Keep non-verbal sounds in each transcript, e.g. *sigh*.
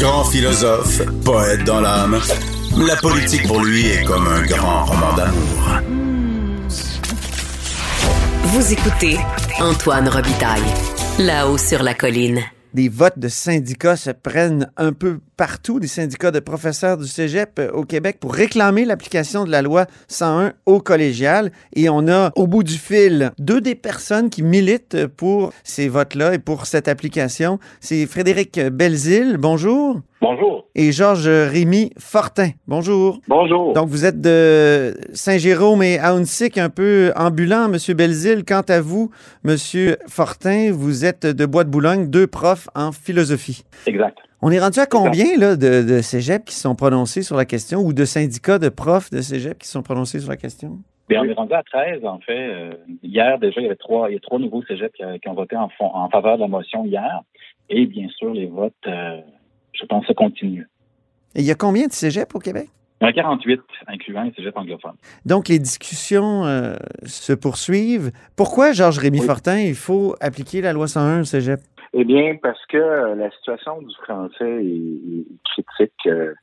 Grand philosophe, poète dans l'âme, la politique pour lui est comme un grand roman d'amour. Vous écoutez Antoine Robitaille, là-haut sur la colline. des votes de syndicats se prennent un peu partout, des syndicats de professeurs du Cégep euh, au Québec pour réclamer l'application de la loi 101 au collégial. Et on a au bout du fil deux des personnes qui militent pour ces votes-là et pour cette application. C'est Frédéric Belzile, bonjour. Bonjour. Et Georges Rémy Fortin, bonjour. Bonjour. Donc, vous êtes de Saint-Jérôme et Aounsic, un peu ambulant, M. Belzile. Quant à vous, M. Fortin, vous êtes de Bois-de-Boulogne, deux profs en philosophie. Exact. On est rendu à combien là, de, de cégep qui sont prononcés sur la question ou de syndicats de profs de cégep qui sont prononcés sur la question? Bien, on est rendu à 13, en fait. Euh, hier, déjà, il y avait trois, il y a trois nouveaux cégeps qui, qui ont voté en, fond- en faveur de la motion hier. Et bien sûr, les votes, euh, je pense, se continuent. Et il y a combien de cégeps au Québec? Il y en a 48, incluant les cégeps anglophones. Donc, les discussions euh, se poursuivent. Pourquoi, Georges Rémy Oui. Fortin, il faut appliquer la loi 101 au cégep? Eh bien, parce que euh, la situation du français est, critique euh,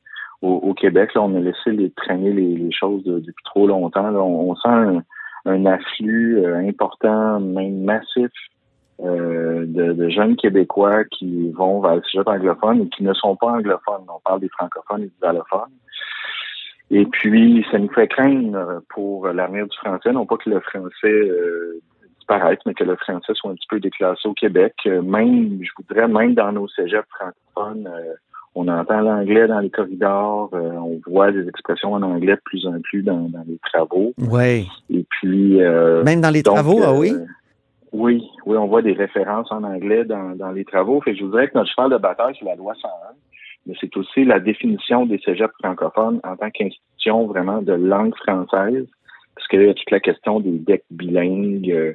au, Québec. Là, on a laissé les, traîner les, choses de- depuis trop longtemps. On, sent un, afflux euh, important, même massif, de, jeunes Québécois qui vont vers le sujet anglophone et qui ne sont pas anglophones. On parle des francophones et des allophones. Et puis, ça nous fait craindre pour l'avenir du français, non pas que le français disparaisse, mais que le français soit un petit peu déclassé au Québec. Euh, Même, je voudrais, même dans nos cégeps francophones, euh, on entend l'anglais dans les corridors, euh, on voit des expressions en anglais de plus en plus dans, dans les travaux. Oui. Et puis... euh, Même dans les donc, travaux, ah oui? Oui, oui, on voit des références en anglais dans, dans les travaux. Fait que je vous dirais que notre cheval de bataille, c'est la loi 101, mais c'est aussi la définition des cégeps francophones en tant qu'institution vraiment de langue française, parce qu'il y a toute la question des decks bilingues. Euh,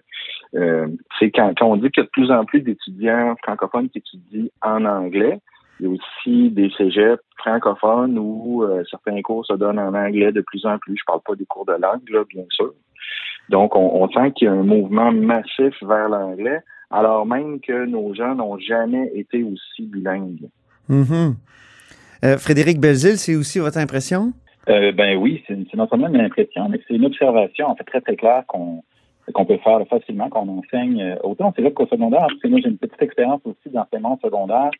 euh, c'est quand, quand on dit qu'il y a de plus en plus d'étudiants francophones qui étudient en anglais, il y a aussi des cégeps francophones où euh, certains cours se donnent en anglais de plus en plus. Je parle pas des cours de langue, là, bien sûr. Donc, on, on sent qu'il y a un mouvement massif vers l'anglais, alors même que nos jeunes n'ont jamais été aussi bilingues. Euh, Frédéric Belzile, c'est aussi votre impression? Euh, ben oui, c'est c'est non seulement une impression, mais c'est une observation, en fait, très, très claire qu'on qu'on peut faire facilement, qu'on enseigne euh, autant au cégep qu'au secondaire. Parce que moi, j'ai une petite expérience aussi d'enseignement secondaire.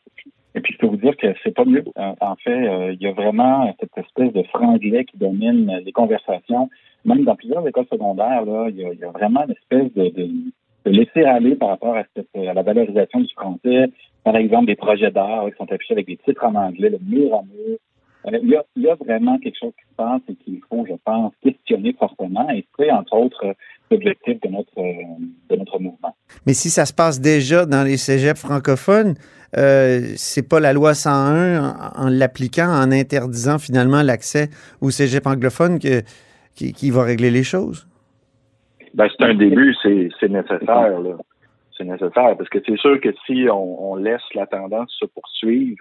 Et puis, je peux vous dire que c'est pas mieux. Euh, en fait, il y a vraiment cette espèce de franglais qui domine les conversations. Même dans plusieurs écoles secondaires, là, il y a, il y a vraiment une espèce de, de, de laisser aller par rapport à, cette, à la valorisation du français. Par exemple, des projets d'art qui sont affichés avec des titres en anglais, le mur à mur. Euh, Il y, a, il y a vraiment quelque chose qui se passe et qu'il faut, je pense, questionner fortement. Et c'est, entre autres, euh, l'objectif de notre, euh, de notre mouvement. Mais si ça se passe déjà dans les cégeps francophones, euh, c'est pas la loi 101 en, en l'appliquant, en interdisant finalement l'accès aux cégeps anglophones que, qui, qui va régler les choses? Ben, c'est un début, c'est c'est nécessaire. là. C'est nécessaire parce que c'est sûr que si on, on laisse la tendance se poursuivre,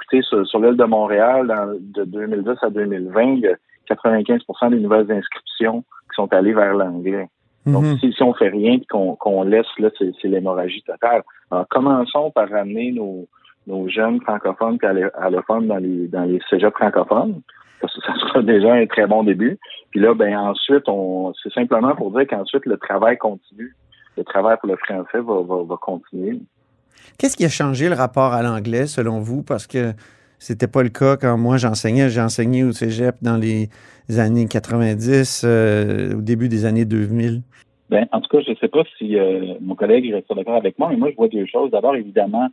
écoutez, sur, sur l'île de Montréal, dans- de 2010 à 2020, il y a 95% des nouvelles inscriptions qui sont allées vers l'anglais. Donc, Mhm. si, si on fait rien et qu'on laisse, là, c'est l'hémorragie totale. Alors, commençons par ramener nos, nos jeunes francophones et allo- allophones dans les, dans les cégeps francophones. Parce que ça sera *laughs* déjà un très bon début. Puis là, ben ensuite, on c'est simplement pour dire qu'ensuite, le travail continue. Le travail pour le français va, va, va continuer. Qu'est-ce qui a changé le rapport à l'anglais selon vous? Parce que c'était pas le cas quand moi j'enseignais. J'ai enseigné au cégep dans les années 90, euh, au début des années 2000. Ben, en tout cas, je ne sais pas si euh, mon collègue reste d'accord avec moi, mais moi, je vois deux choses. D'abord, évidemment,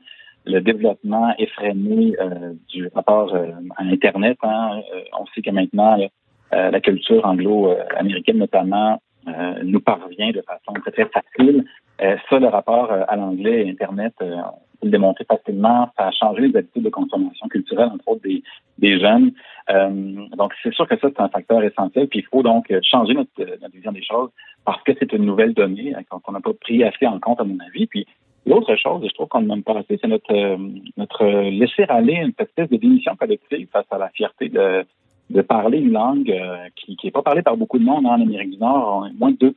le développement effréné euh, du rapport à Internet. Hein. On sait que maintenant, la culture anglo-américaine, notamment, nous parvient de façon très, très facile. Euh, ça, le rapport euh, à l'anglais et Internet, euh, le démontrer facilement. Ça a changé les habitudes de consommation culturelle, entre autres des, des jeunes. Donc, c'est sûr que ça, c'est un facteur essentiel. Puis, il faut donc changer notre, notre vision des choses parce que c'est une nouvelle donnée qu'on n'a pas pris assez en compte, à mon avis. Puis, L'autre chose, je trouve qu'on ne même pas assez, c'est notre, notre laisser aller une espèce de démission collective face à la fierté de, de parler une langue euh, qui n'est pas parlée par beaucoup de monde hein, en Amérique du Nord, moins de 2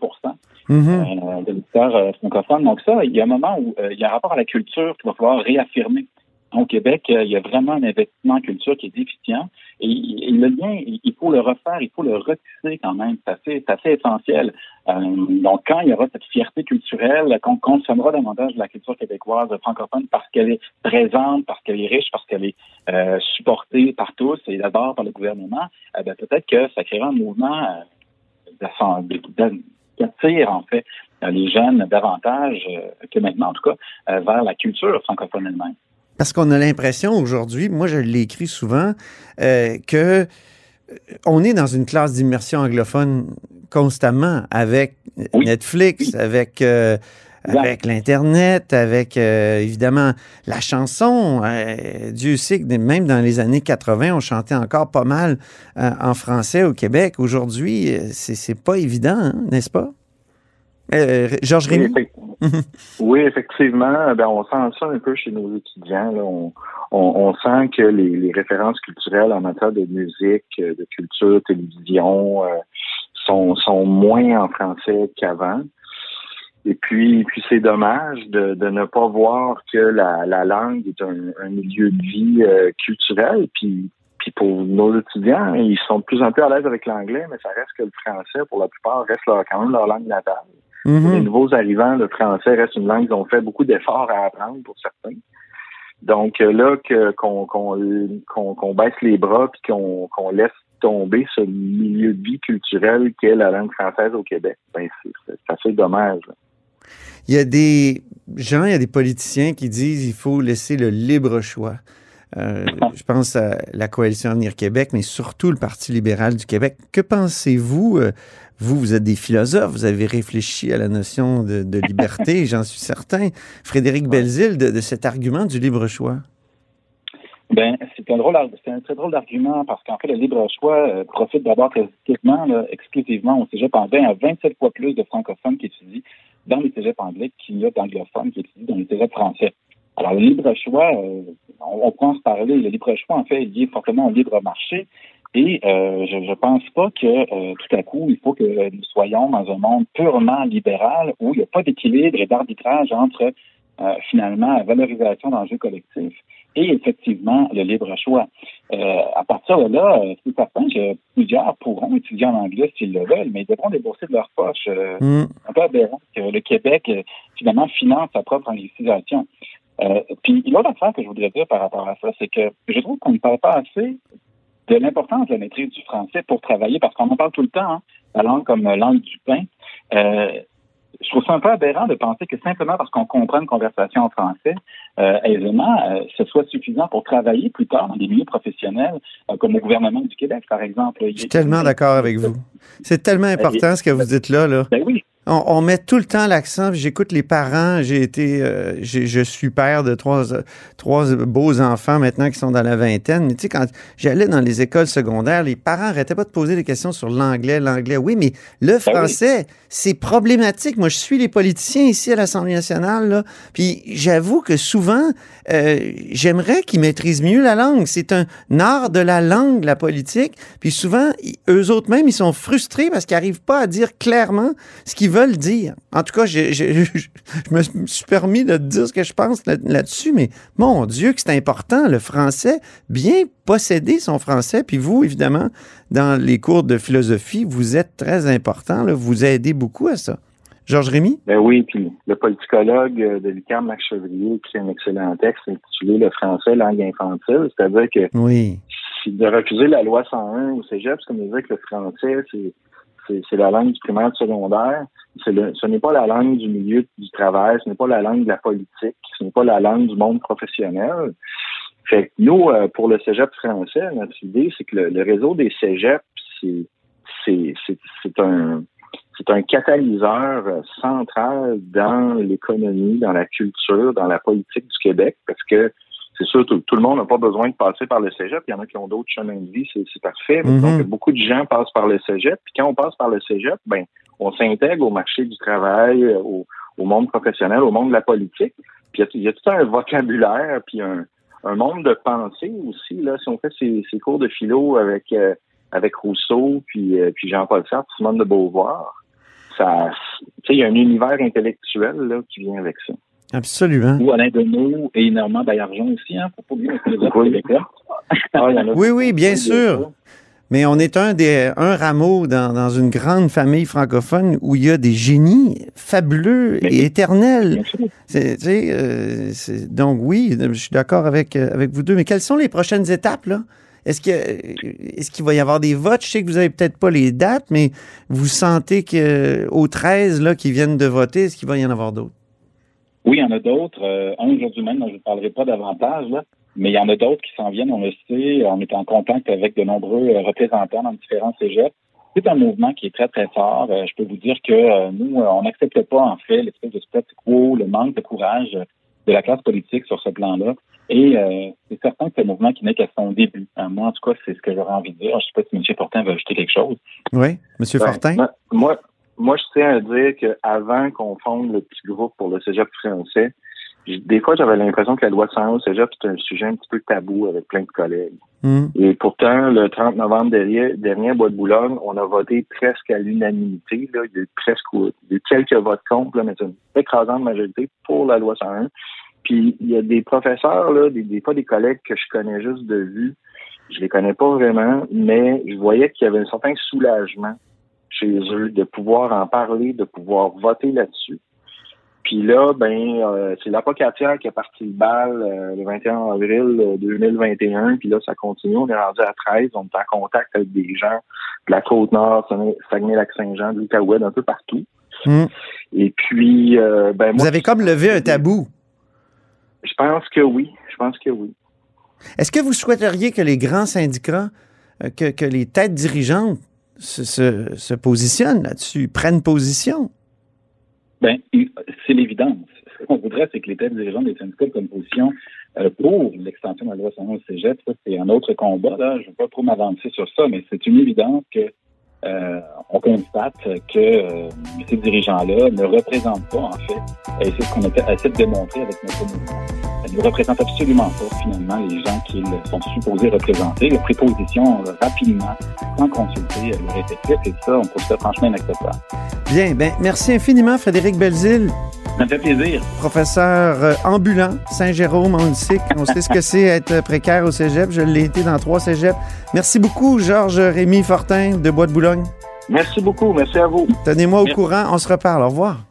Mhm. euh, de l'éditeur euh, francophone. Donc ça, il y a un moment où il y a un rapport à la culture qu'il va falloir réaffirmer. Au Québec, il y a vraiment un investissement en culture qui est déficient. Et, et le lien, il il faut le refaire, il faut le retisser quand même. C'est assez, c'est assez essentiel. Euh, donc, quand il y aura cette fierté culturelle, qu'on consommera davantage de la culture québécoise francophone parce qu'elle est présente, parce qu'elle est riche, parce qu'elle est euh, supportée d'abord par le gouvernement, eh ben, peut-être que ça créera un mouvement euh, qui attire en fait euh, les jeunes davantage euh, que maintenant en tout cas euh, vers la culture francophone elle-même. Parce qu'on a l'impression aujourd'hui, moi je l'écris souvent, euh, que euh, on est dans une classe d'immersion anglophone constamment avec Oui. Netflix, avec euh. Avec l'internet, avec euh, évidemment la chanson. Euh, Dieu sait que même dans les années 80, on chantait encore pas mal euh, en français au Québec. Aujourd'hui, euh, c'est pas évident, hein, n'est-ce pas? Euh, Georges Oui, Rémy? oui, effectivement. Ben, on sent ça un peu chez nos étudiants. là. On, on, on sent que les, les références culturelles en matière de musique, de culture, télévision, euh, sont, sont moins en français qu'avant. Et puis, puis c'est dommage de, de ne pas voir que la, la langue est un, un milieu de vie euh, culturel. Puis, puis pour nos étudiants, ils sont de plus en plus à l'aise avec l'anglais, mais ça reste que le français, pour la plupart, reste leur, quand même leur langue natale. Mhm. les nouveaux arrivants, le français reste une langue qu'ils ont fait beaucoup d'efforts à apprendre pour certains. Donc euh, là, qu'on baisse les bras puis qu'on laisse tomber ce milieu de vie culturel qu'est la langue française au Québec, ben c'est c'est assez dommage. là. Il y a des gens, il y a des politiciens qui disent il faut laisser le libre choix. Euh, je pense à la coalition Avenir Québec, mais surtout le Parti libéral du Québec. Que pensez-vous? euh, Vous, vous êtes des philosophes, vous avez réfléchi à la notion de, de liberté, *laughs* j'en suis certain. Frédéric Belzile, de, de cet argument du libre choix? Ben, c'est un très drôle d'argument parce qu'en fait, le libre choix euh, profite d'abord exclusivement, là, exclusivement au cégep anglais. A 27 fois plus de francophones qui étudient dans les cégeps anglais qu'il y a d'anglophones qui étudient dans les cégeps français. Alors, le libre choix, euh, on, on peut en se parler. Le libre choix, en fait, est lié fortement au libre marché. Et euh, je ne pense pas que tout à coup, il faut que nous soyons dans un monde purement libéral où il n'y a pas d'équilibre et d'arbitrage entre finalement la valorisation d'enjeux collectifs et effectivement le libre choix. Euh, à partir de là, euh, c'est certain que plusieurs pourront étudier en anglais s'ils le veulent, mais ils devront débourser de leur poche. Euh, Hmm. un peu aberrant que le Québec, euh, finalement, finance sa propre anglicisation. Euh, puis l'autre affaire que je voudrais dire par rapport à ça, c'est que je trouve qu'on ne parle pas assez de l'importance de la maîtrise du français pour travailler, parce qu'on en parle tout le temps, hein, la langue comme langue du pain. Euh, je trouve ça un peu aberrant de penser que simplement parce qu'on comprend une conversation en français euh, aisément, euh, ce soit suffisant pour travailler plus tard dans des milieux professionnels, euh, comme au gouvernement du Québec, par exemple. Je suis tellement d'accord avec vous. C'est tellement important ce que vous dites là. là. Ben oui, On, on met tout le temps l'accent. J'écoute les parents. J'ai été, euh, je suis père de trois, trois beaux enfants maintenant qui sont dans la vingtaine. Mais tu sais, quand j'allais dans les écoles secondaires, les parents arrêtaient pas de poser des questions sur l'anglais, l'anglais. Oui, mais le Ben français, c'est problématique. Moi, je suis les politiciens ici à l'Assemblée nationale, là. Puis j'avoue que souvent, euh, j'aimerais qu'ils maîtrisent mieux la langue. C'est un art de la langue, la politique. Puis souvent, eux autres même, ils sont frustrés parce qu'ils n'arrivent pas à dire clairement ce qu'ils veulent dire. En tout cas, *laughs* je me suis permis de dire ce que je pense là- là-dessus, mais mon Dieu, que c'est important, le français, bien posséder son français. Puis vous, évidemment, dans les cours de philosophie, vous êtes très important, là, vous aidez beaucoup à ça. Georges Rémy? Ben oui, puis le politicologue euh, de l'UQAM, Max Chevrier, qui fait un excellent texte intitulé Le français, langue infantile, c'est-à-dire que Oui. de refuser la loi 101 au cégep, c'est comme dire que le français, c'est c'est la langue du primaire du secondaire. Le- ce n'est pas la langue du milieu du travail, ce n'est pas la langue de la politique, ce n'est pas la langue du monde professionnel. Nous, euh, pour le cégep français, notre idée, c'est que le, réseau des cégeps, c'est un un catalyseur euh, central dans l'économie, dans la culture, dans la politique du Québec, parce que c'est sûr, tout, tout le monde n'a pas besoin de passer par le cégep. Il y en a qui ont d'autres chemins de vie, c'est, parfait. Mhm. Donc, beaucoup de gens passent par le cégep. Puis quand on passe par le cégep, ben, on s'intègre au marché du travail, euh, au, au monde professionnel, au monde de la politique. Puis il y a, il y a tout un vocabulaire, puis un, un monde de pensée aussi. Là, si on fait ces, ces cours de philo avec euh, avec Rousseau, puis, euh, puis Jean-Paul Sartre, Simone de Beauvoir, ça, il y a un univers intellectuel là qui vient avec ça. Absolument. Ou Alain Deneau et Normand Baillargeon aussi, hein, faut pas oublier québécois. Ah, Oui, oui, bien sûr. Mais on est un des un rameau dans, dans une grande famille francophone où il y a des génies fabuleux Mais- et éternels. Bien sûr. C'est- tu sais, euh, c'est- donc oui, je suis d'accord avec, euh, avec vous deux. Mais quelles sont les prochaines étapes, là? Est-ce que est-ce qu'il va y avoir des votes? Je sais que vous avez peut-être pas les dates, mais vous sentez que aux 13 là, qui viennent de voter, est-ce qu'il va y en avoir d'autres? Oui, il y en a d'autres. Euh, un aujourd'hui même, dont je ne parlerai pas davantage, là, mais il y en a d'autres qui s'en viennent, on le sait. On est en contact avec de nombreux euh, représentants dans différents cégeps. C'est un mouvement qui est très, très fort. Euh, je peux vous dire que euh, nous, euh, on n'accepte pas, en fait, l'espèce de statu quo, le manque de courage euh, de la classe politique sur ce plan-là. Et euh, c'est certain que c'est un mouvement qui n'est qu'à son début. Euh, moi, en tout cas, c'est ce que j'aurais envie de dire. Je ne sais pas si M. Fortin veut ajouter quelque chose. Oui, Monsieur Ben, Fortin? Moi, moi, je tiens à dire qu'avant qu'on fonde le petit groupe pour le cégep français, des fois, j'avais l'impression que la loi 101 au cégep, c'était un sujet un petit peu tabou avec plein de collègues. Hum, Et pourtant, le 30 novembre dernier, dernier à Bois de Boulogne, on a voté presque à l'unanimité. Il y a eu presque il y a eu quelques votes contre, là, mais c'est une écrasante majorité pour la loi 101. Puis il y a des professeurs, là, des, des fois des collègues que je connais juste de vue. Je les connais pas vraiment, mais je voyais qu'il y avait un certain soulagement chez eux de pouvoir en parler, de pouvoir voter là-dessus. Puis là, ben, euh, c'est l'apocatière qui a parti le bal euh, le 21 avril euh, 2021. Puis là, ça continue. On est rendu à 13. On est en contact avec des gens de la Côte-Nord, Saguenay-Lac-Saint-Jean, de l'Outaouais, d'un peu partout. hum. Et puis, euh, ben, Vous moi, avez comme levé un tabou. je pense que oui. Je pense que oui. Est-ce que vous souhaiteriez que les grands syndicats, euh, que, que les têtes dirigeantes se, se, se positionnent là-dessus, prennent position? Ben, c'est l'évidence. Ce qu'on voudrait, c'est que les têtes dirigeantes des syndicats prennent position euh, pour l'extension de la loi 101 au cégep. C'est un autre combat. Je ne veux pas trop m'avancer sur ça, mais c'est une évidence que euh, on constate que euh, ces dirigeants-là ne représentent pas, en fait, et c'est ce qu'on essaie de démontrer avec notre mouvement. Ils ne représentent absolument pas, finalement, les gens qu'ils sont supposés représenter. Les prépositions euh, rapidement, sans consulter euh, leur effectif, et ça, on trouve ça franchement inacceptable. Bien, ben, merci infiniment, Frédéric Belzile, Ça me fait plaisir. professeur euh, ambulant, Saint-Jérôme, on le sait, on sait ce que c'est être précaire au cégep. Je l'ai été dans trois cégeps. Merci beaucoup, Georges Rémy Fortin de Bois de Boulogne. Merci beaucoup. Merci à vous. Tenez-moi au courant, on se reparle. Au revoir.